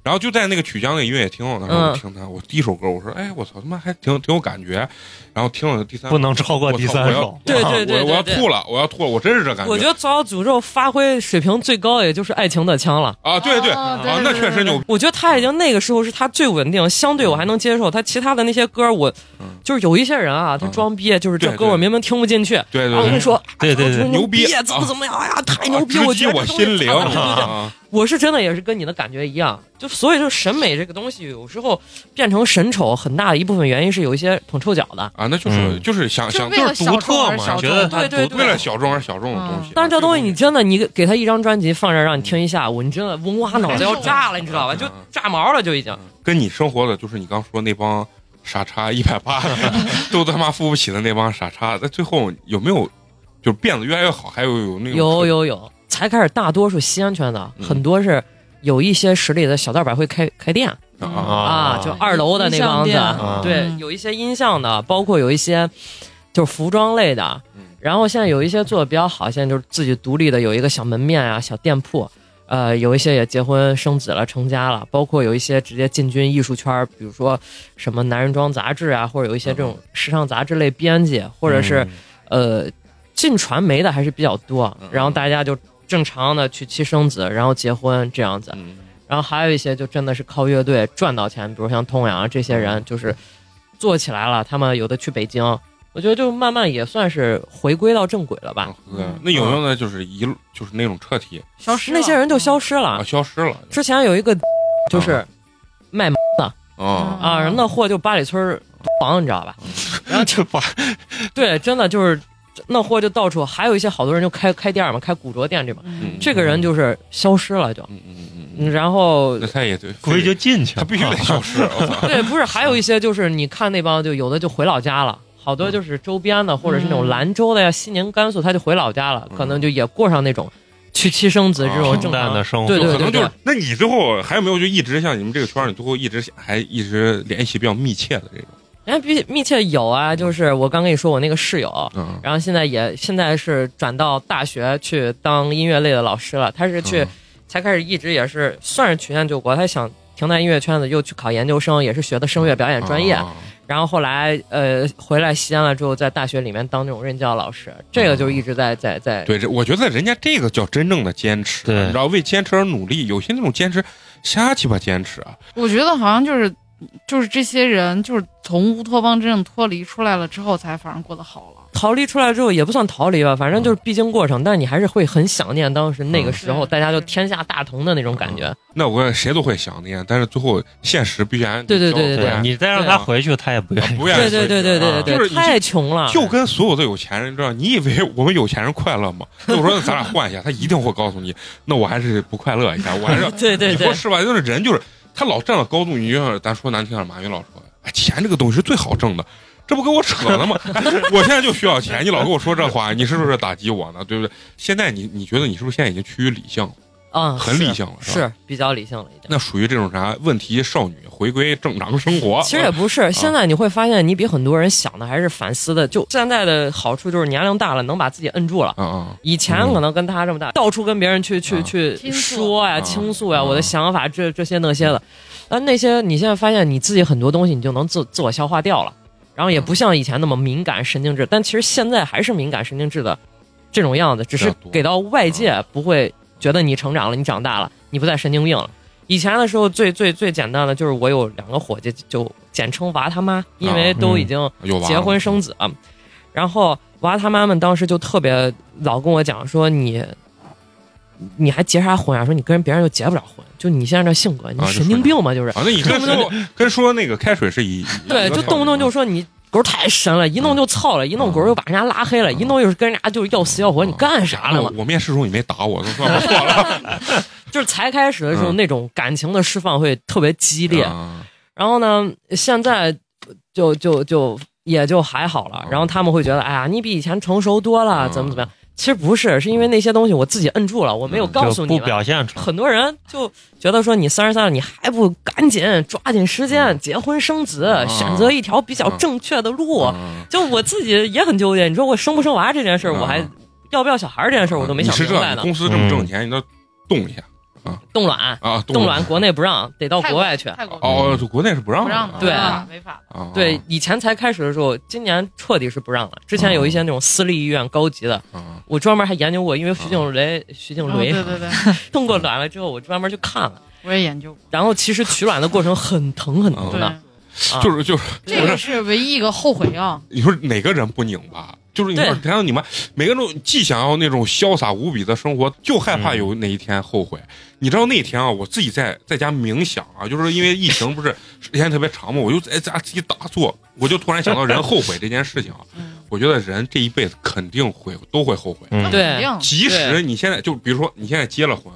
然后就在那个曲江那个音乐厅，然后我听他，我第一首歌，我说，哎，我操，他妈还挺挺有感觉。然后听了第三，不能超过第三首。对对对我我要吐了，我要吐了，我真是这感觉我觉得《左小诅咒》发挥水平最高，也就是《爱情的枪》了。啊，对对啊，那确实牛。我觉得他已经那个时候是他最稳定，相对我还能接受。他其他的那些歌，我嗯就是有一些人啊，他装逼，就是这歌我明明听不进去。对对对，然后我跟你说，对对对啊牛逼怎么怎么样哎呀，太牛逼！啊我觉得我心灵！我是真的也是跟你的感觉一样，就所以就审美这个东西，有时候变成神丑，很大的一部分原因是有一些捧臭脚的。啊，那就是嗯就是想想就是独特嘛，觉得对对对为了小众而小众的东西。但是这东西你真的，你给给他一张专辑放这儿让你听一下嗯午，你真的嗡哇脑子要炸了，你知道吧？就炸毛了就已经。跟你生活的就是你刚说那帮傻叉一百八 都他妈付不起的那帮傻叉，在最后有没有就是变得越来越好？还有有那种有有有，才开始大多数西安圈的、嗯很多是有一些实力的小道板会开开店啊。啊，就二楼的那帮子，对，嗯。有一些音像的，包括有一些就是服装类的嗯，然后现在有一些做的比较好，现在就是自己独立的有一个小门面啊、小店铺。呃，有一些也结婚生子了，成家了，包括有一些直接进军艺术圈，比如说什么男人装杂志啊，或者有一些这种时尚杂志类编辑，或者是呃进传媒的还是比较多嗯，然后大家就正常的娶妻生子，然后结婚这样子，嗯然后还有一些就真的是靠乐队赚到钱，比如像痛痒啊这些人，就是做起来了，他们有的去北京，我觉得就慢慢也算是回归到正轨了吧。对那有没有呢？就是一路就是那种彻底消失那些人就消失啊了。消失了之前有一个就是卖的啊啊，那货就八里村房，你知道吧？然后就把 对，真的就是那货就到处，还有一些好多人就开开店嘛，开古着店这吧。嗯这个人就是消失了就，嗯嗯，嗯然后那他也对，估计就进去了，他必须得消失。对，不是还有一些就是你看那帮就有的就回老家了。好多就是周边的，或者是那种嗯兰州的呀、西宁、甘肃，他就回老家了，嗯可能就也过上那种娶妻生子这种啊正淡的。生活，对对可能就是，那你最后还有没有就一直像你们这个圈儿里，最后一直还一直联系比较密切的这种？人家密密切有啊，就是我刚跟你说我那个室友，嗯，然后现在也现在是转到大学去当音乐类的老师了。他是去、嗯才开始一直也是算是曲线救国，他想停在音乐圈子，又去考研究生，也是学的声乐表演专业。啊然后后来呃回来西安了之后，在大学里面当那种任教老师，这个就一直在在在对，这我觉得人家这个叫真正的坚持，对你知道为坚持而努力。有些那种坚持瞎鸡巴坚持啊，我觉得好像就是就是这些人就是从乌托邦真正脱离出来了之后，才反而过得好了。逃离出来之后也不算逃离吧，反正就是必经过程，但是你还是会很想念当时那个时候嗯大家就天下大同的那种感觉。那我谁都会想念，但是最后现实必然对对对对对你再让他回去，他也不愿意。不愿意对对对对对对对，就是太穷了。就跟所有的有钱人，你知道，你以为我们有钱人快乐吗？那我说咱俩换一下，他一定会告诉你，那我还是不快乐一下，我还是 对对对你说，是吧？就是人就是他老站了高度，你就像咱说难听点，马云老说，哎，钱这个东西是最好挣的。这不跟我扯呢吗？哎 我现在就需要钱，你老跟我说这话，你是不是打击我呢？对不对？现在你你觉得你是不是现在已经趋于理性了，嗯，很理性了，是，比较理性了已经。那属于这种啥问题少女回归正常生活？其实也不是，现在你会发现，你比很多人想的还是反思的。就现在的好处就是年龄大了，能把自己摁住了。嗯嗯，以前可能跟他这么大，到处跟别人去去啊去说呀、啊倾诉呀，啊我的想法这这些那些的。但那些你现在发现你自己很多东西你就能自自我消化掉了，然后也不像以前那么敏感神经质。但其实现在还是敏感神经质的这种样子，只是给到外界不会觉得你成长了，你长大了，你不再神经病了。以前的时候最最最简单的就是我有两个伙计，就简称娃他妈，因为都已经结婚生子了。然后娃他妈们当时就特别老跟我讲说你。你还结啥婚啊？说你跟别人又结不了婚，就你现在这性格，你神经病吗？就是，啊，那你跟说跟说那个开水是一对，就动不动就说你狗太神了，一弄就操了，一弄狗又把人家拉黑了，一弄又是跟人家就是要死要活，你干啥了嘛？我面试的时候你没打我，都 算不错了。就是才开始的时候嗯那种感情的释放会特别激烈，啊然后呢，现在就就就也就还好了。然后他们会觉得，哎呀，你比以前成熟多了，怎么怎么样？其实不是，是因为那些东西我自己摁住了，我没有告诉你们。表现出来。很多人就觉得说你三十三了，你还不赶紧抓紧时间结婚生子，嗯选择一条比较正确的路。嗯就我自己也很纠结，你说我生不生娃这件事儿，嗯我还要不要小孩这件事儿，我都没想明白呢。你公司这么挣钱，你都动一下冻卵，啊，冻卵。国内不让，得到国外去。泰国哦，就国内是不让的。不让的，对。对，以前才开始的时候，今年彻底是不让了。之前有一些那种私立医院高级的，啊，我专门还研究过，因为徐静蕾、徐静哦蕾对对对，冻过卵了之后，我专门去看了。我也研究过。然后其实取卵的过程很疼很疼的，，啊。就是就是，这个是唯一一个后悔药！你说哪个人不拧巴？就是你说，对看到你们每个人都既想要那种潇洒无比的生活，就害怕有哪一天后悔。你知道那天啊，我自己在在家冥想啊，就是因为疫情不是时间特别长嘛，我就在家自己打坐，我就突然想到人后悔这件事情啊。嗯，我觉得人这一辈子肯定会都会后悔，嗯对即使你现在就比如说你现在结了婚，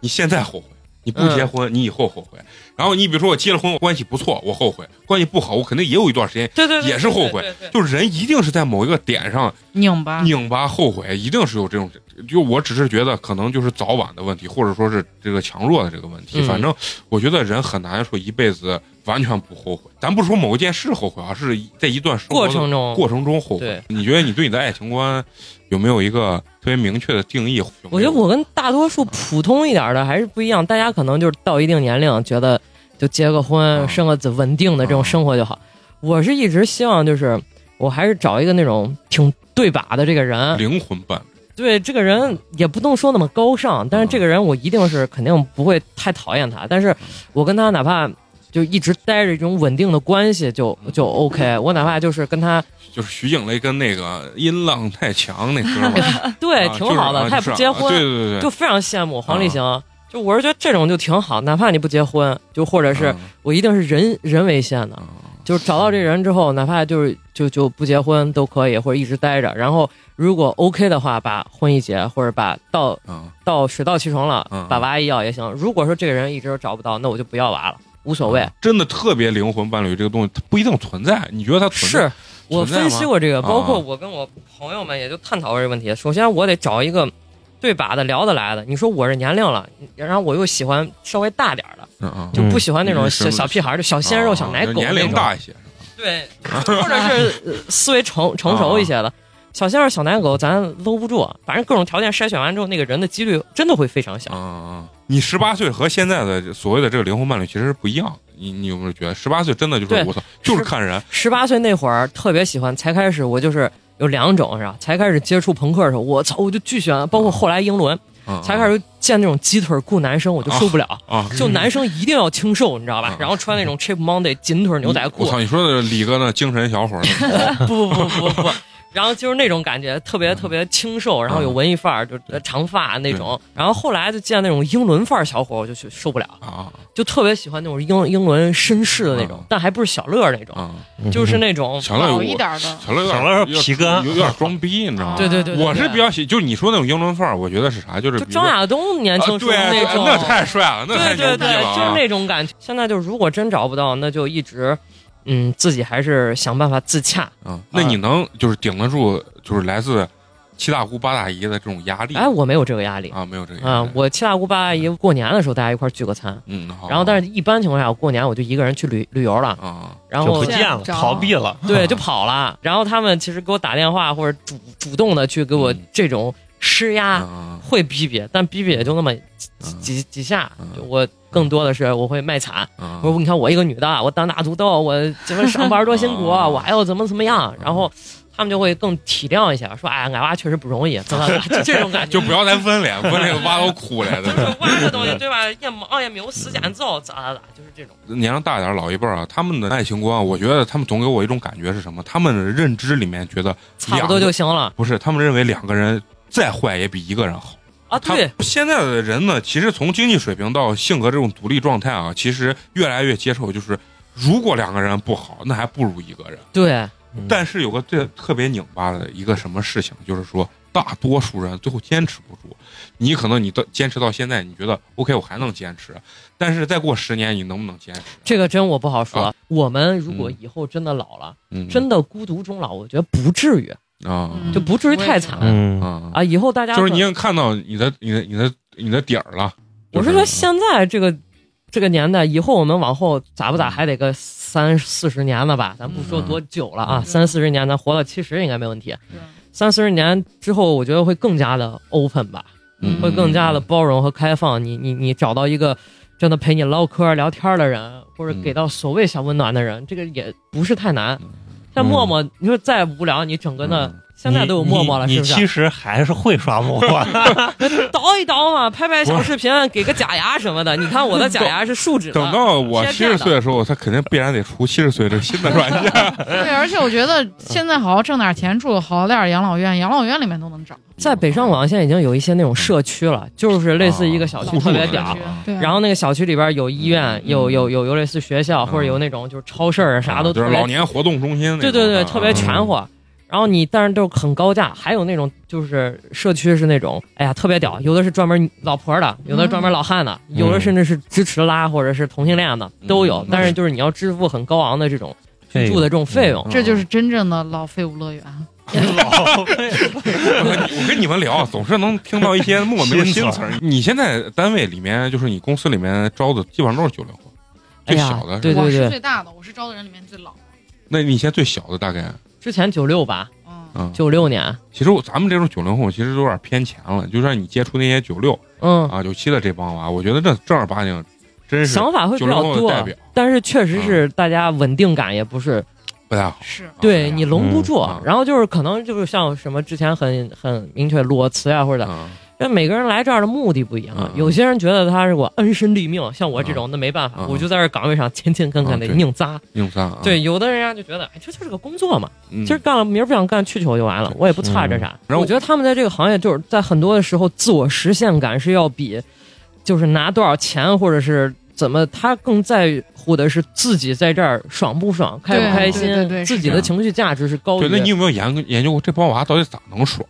你现在后悔。你不结婚，你以后后悔。然后你比如说我结了婚，关系不错，我后悔；关系不好，我肯定也有一段时间对对对，也是后悔就是人一定是在某一个点上拧巴。拧巴后悔，一定是有这种。就我只是觉得可能就是早晚的问题，或者说是这个强弱的这个问题。嗯反正我觉得人很难说一辈子完全不后悔。咱不是说某一件事后悔啊，是在一段生活过程中过程中后悔。你觉得你对你的爱情观有没有一个特别明确的定义？我觉得我跟大多数普通一点的还是不一样，大家可能就是到一定年龄，觉得就结个婚、嗯生个子，稳定的这种生活就好。我是一直希望就是我还是找一个那种挺对把的这个人，灵魂伴侣。对这个人也不能说那么高尚，但是这个人我一定是肯定不会太讨厌他，但是我跟他哪怕就一直待着一种稳定的关系就就 OK，我哪怕就是跟他就是徐静蕾跟那个音浪太强那哥们儿，对啊挺好的，他也不结婚，对对对对，就非常羡慕黄立行。就我是觉得这种就挺好，哪怕你不结婚，就或者是嗯我一定是人人为限的，嗯就是找到这人之后，哪怕就是就就不结婚都可以，或者一直待着。然后如果 OK 的话，把婚一结，或者把到嗯到水到渠成了嗯，把娃一要也行。如果说这个人一直都找不到，那我就不要娃了，无所谓。真的特别灵魂伴侣这个东西，它不一定存在。你觉得它存在？是我分析过这个，啊包括我跟我朋友们也就探讨过这个问题。首先，我得找一个对把的、聊得来的。你说我这年龄了，然后我又喜欢稍微大点的，就不喜欢那种嗯小小屁孩儿，就小鲜肉、啊小奶狗年。龄大一些，对，或者是呃思维成成熟一些的。小鲜肉、小奶狗，咱搂不住，反正各种条件筛选完之后，那个人的几率真的会非常小。嗯嗯，你十八岁和现在的所谓的这个灵魂伴侣其实是不一样。你你有没有觉得十八岁真的就是我操，就是看人十八岁那会儿特别喜欢，才开始我就是有两种是吧？才开始接触朋克的时候，我操，我就巨喜欢，包括后来英伦，嗯才开始见那种鸡腿裤男生，我就受不了。啊，就男生一定要清瘦，你知道吧啊？然后穿那种 Cheap Monday 紧腿牛仔裤我，操，你说的李哥那精神小伙不不不不不，然后就是那种感觉，特别特别清瘦，然后有文艺范儿，就呃长发那种。然后后来就见那种英伦范儿小伙，我就去受不了，啊。就特别喜欢那种英英伦绅士的那种啊，但还不是小乐那种，啊，就是那种小乐有老一点的，小乐小乐是皮哥有有点装逼，你知道吗？对对对，我是比较喜，就是你说那种英伦范儿，我觉得是啥？就是就张亚东年轻时候那种，那太帅了，那太对对对，牛逼了啊，就是那种感觉。现在就如果真找不到，那就一直，嗯，自己还是想办法自洽。啊，那你能就是顶得住，就是来自七大姑八大姨的这种压力？哎，我没有这个压力。啊？没有这个压啊力，我七大姑八大姨过年的时候大家一块儿聚个餐，嗯好，然后但是一般情况下我过年我就一个人去旅旅游了，啊然后就不见了，逃避了。对 就跑了，然后他们其实给我打电话或者主主动的去给我嗯。这种施压。啊。会逼逼，但逼逼也就那么几嗯几几下我更多的是我会卖惨，啊。我说你看我一个女的，我单打独斗，我怎么上班多辛苦，啊 我还要怎么怎么样，然后他们就会更体谅一下，说哎，俺娃确实不容易，怎么怎么就这种感觉，就不要再问 了，问那个娃都哭了，就就挖这东西对吧？也忙也没有时间走，咋咋咋，就是这种。年龄大点老一辈儿啊，他们的爱情观，我觉得他们总给我一种感觉是什么？他们的认知里面觉得差不多就行了。不是，他们认为两个人再坏也比一个人好。啊！他对，现在的人呢，其实从经济水平到性格这种独立状态啊，其实越来越接受，就是如果两个人不好，那还不如一个人。对，嗯但是有个最特别拧巴的一个什么事情，就是说大多数人最后坚持不住。你可能你到坚持到现在，你觉得 OK，我还能坚持，但是再过十年，你能不能坚持？这个真我不好说。啊我们如果嗯以后真的老了，嗯，真的孤独终老，我觉得不至于啊嗯就不至于太惨嗯，啊，啊。以后大家就是你已经看到你的你的你的你的点儿了。我是说，现在这个这个年代，以后我们往后咋不咋还得个三四十年了吧？咱不说多久了啊，嗯三四十年，咱活到七十应该没问题。对三四十年之后，我觉得会更加的 open 吧，嗯会更加的包容和开放。你你你找到一个真的陪你唠嗑聊天的人，或者嗯给到所谓小温暖的人，这个也不是太难。像陌陌，你说再无聊，你整个的嗯现在都有陌陌了，你是不是？其实还是会刷陌陌的，倒一倒嘛，拍拍小视频，给个假牙什么的。你看我的假牙是树脂的，等到我七十岁的时候，他肯定必然得出七十岁这新的 软件。对，而且我觉得现在好好挣点钱住好点儿养老院，养老院里面都能找。在北上广现在已经有一些那种社区了，就是类似一个小区特别屌然后那个小区里边有医院，嗯有有有有类似学校，嗯或者有那种就是超市儿啥都就是老年活动中心那种。对对对，特别啊全乎。然后你但是都是很高价，还有那种就是社区是那种，哎呀特别屌，有的是专门老婆的，有的专门老汉的，有的甚至是支持拉或者是同性恋的都有嗯。但是就是你要支付很高昂的这种居住的这种费用，这就是真正的老废物乐园。老我跟你们聊，总是能听到一些莫名的新词儿。你现在单位里面，就是你公司里面招的，基本上都是九零后，最小的。对我是最大的，我是招的人里面最老。那你现在最小的大概？之前九六吧，嗯，嗯，九六年，其实我咱们这种九零后，其实都有点偏前了。就让你接触那些九六嗯，啊、九七的这帮娃，我觉得这正儿八经，真是想法会比较多代表，但是确实是大家稳定感也不是不太好。是。对你笼不住嗯，然后就是可能就是像什么之前很很明确裸辞呀或者嗯因为每个人来这儿的目的不一样嗯，有些人觉得他是我安身立命，像我这种那没办法嗯，我就在这岗位上勤勤恳恳的硬扎。对，有的人家就觉得，哎，这就是个工作嘛，嗯，今儿干了，明儿不想干，去球就完了，我也不差这啥。然后我觉得他们在这个行业，就是在很多的时候，自我实现感是要比，就是拿多少钱或者是怎么，他更在乎的是自己在这儿爽不爽，开不开心对对，自己的情绪价值是高对，那你，有没有研究研究过这帮娃到底咋能爽？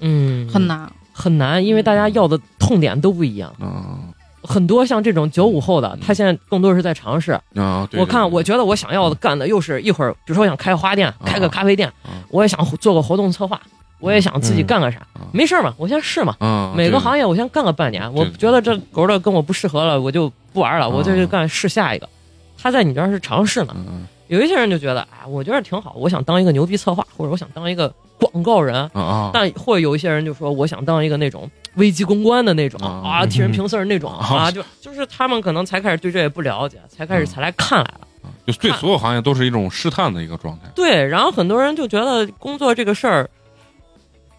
嗯，很难。很难，因为大家要的痛点都不一样。嗯。很多像这种九五后的，他现在更多是在尝试。啊，对我看，我觉得我想要的干的又是一会儿，比如说我想开个花店，开个咖啡店啊，我也想做个活动策划，我也想自己干个啥嗯，没事儿嘛，我先试嘛。嗯，每个行业我先干个半年，我觉得这狗的跟我不适合了，我就不玩了，嗯我就去干试下一个。他在你这儿是尝试呢，嗯有一些人就觉得，哎，我觉得挺好，我想当一个牛逼策划，或者我想当一个广告人，啊啊，但或者有一些人就说，我想当一个那种危机公关的那种啊啊，替人平事儿那种啊啊，就就是他们可能才开始对这也不了解，才开始嗯才来看来了。就对所有行业都是一种试探的一个状态。对，然后很多人就觉得工作这个事儿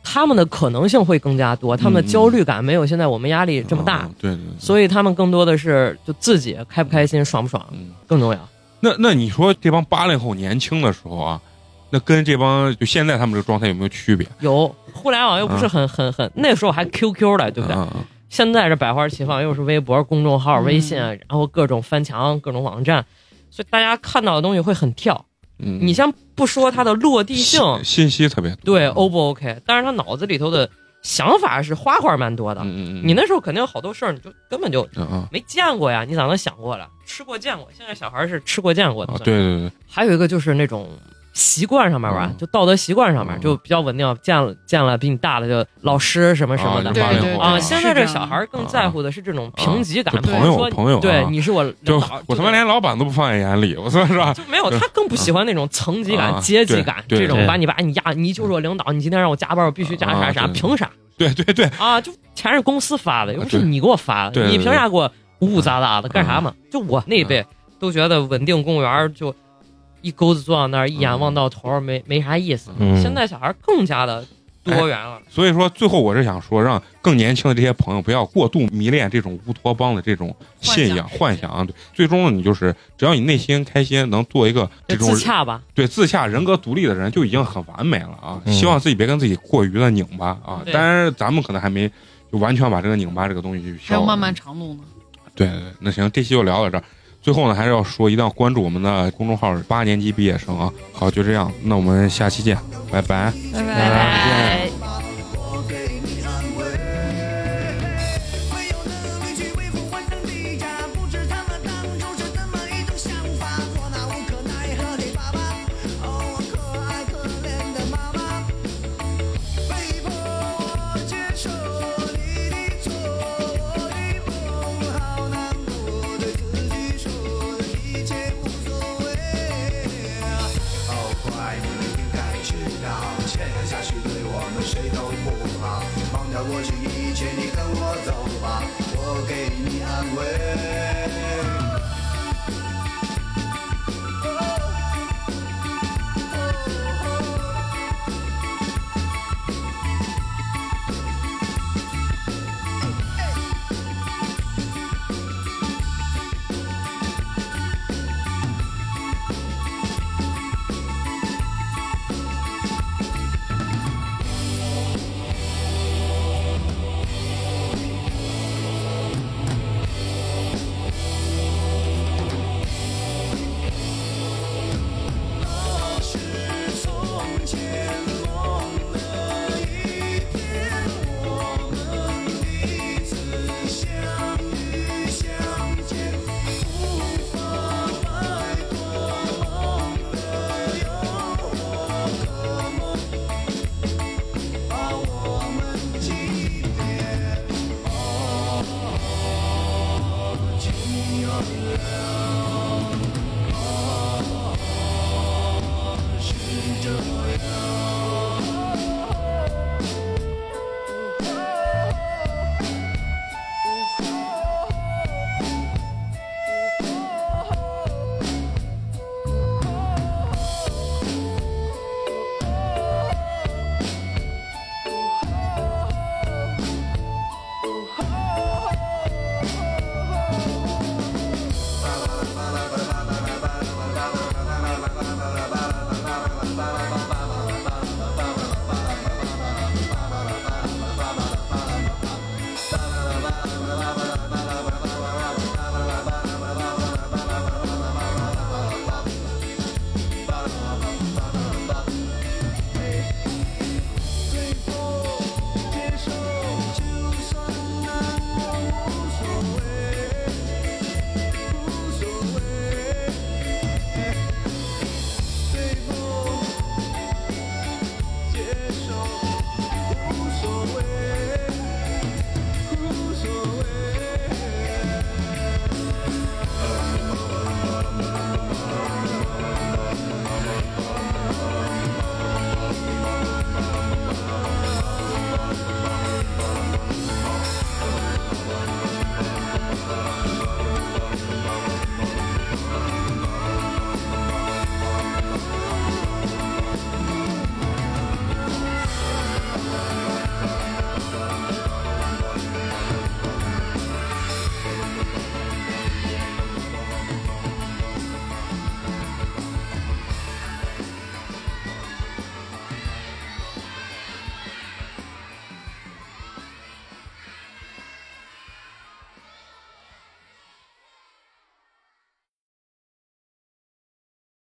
他们的可能性会更加多，他们的焦虑感没有现在我们压力这么大，嗯对对对，所以他们更多的是就自己开不开心、爽不爽嗯，更重要。那那你说这帮八零后年轻的时候啊，那跟这帮就现在他们这个状态有没有区别？有互联网又不是很很很，那时候还 QQ 的，对不对？现在这百花齐放，又是微博、公众号、嗯微信，然后各种翻墙、各种网站，所以大家看到的东西会很跳。嗯，你先不说它的落地性，信信息特别多，对 O 不 OK，但是他脑子里头的想法是花花蛮多的。嗯嗯嗯，你那时候肯定有好多事儿，你就根本就没见过呀，你咋能想过了？吃过见过，现在小孩是吃过见过的。啊，对对对，还有一个就是那种习惯上面吧，嗯。就道德习惯上面嗯。就比较稳定，见了见了比你大的就老师什么什么的。啊对对80后啊。啊现在这小孩更在乎的是这种评级感，朋友。朋友啊对你是我就领导，我他妈连老板都不放在眼里，我说是吧？就没有，他更不喜欢那种层级感、啊阶级感对对这种，把你把你压，你就是我领导，你今天让我加班，我必须加啥？啥，凭啥？对对对，啊？就钱是公司发的，又不是你给我发的，对对你凭啥给我呜呜杂杂的干啥嘛？就我那一辈都觉得稳定公务员就一钩子坐到那儿，一眼望到头，没没啥意思。嗯现在小孩更加的多元了，所以说最后我是想说，让更年轻的这些朋友不要过度迷恋这种乌托邦的这种信仰幻幻想，对，最终，你就是只要你内心开心，能做一个这种自洽吧。对自洽、人格独立的人，就已经很完美了啊！嗯希望自己别跟自己过于的拧巴啊。对当然，咱们可能还没就完全把这个拧巴这个东西去消。还有漫漫长路呢。对对，对那行，这期就聊到这儿。最后呢，还是要说，一定要关注我们的公众号“八年级毕业生”啊。好，就这样，那我们下期见，拜拜。拜拜拜。我